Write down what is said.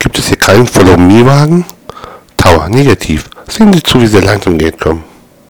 Gibt es hier keinen Follow-Me-Wagen? Tower, negativ. Sehen Sie zu, wie Sie langsam geht, kommen.